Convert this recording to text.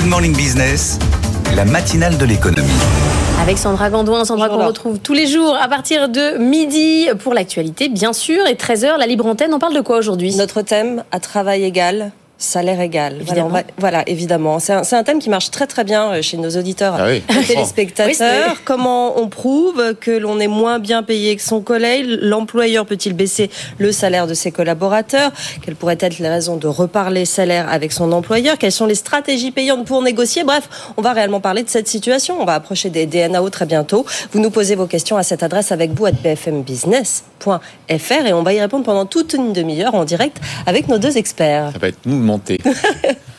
Good Morning Business, la matinale de l'économie. Avec Sandra Gandouin, Sandra qu'on retrouve tous les jours à partir de midi pour l'actualité, bien sûr, et 13h, la libre antenne. On parle de quoi aujourd'hui? Notre thème, à travail égal, salaire égal. Évidemment. Voilà, on va- voilà, évidemment. C'est un, c'est un thème qui marche très très bien euh, chez nos auditeurs Ah oui, téléspectateurs. Oui. Comment on prouve que l'on est moins bien payé que son collègue? L'employeur peut-il baisser le salaire de ses collaborateurs? Quelles pourraient être les raisons de reparler salaire avec son employeur? Quelles sont les stratégies payantes pour négocier? Bref, on va réellement parler de cette situation. On va approcher des DNAO très bientôt. Vous nous posez vos questions à cette adresse avec vous à bfmbusiness.fr et on va y répondre pendant toute une demi-heure en direct avec nos deux experts. Ça va être mouvementé.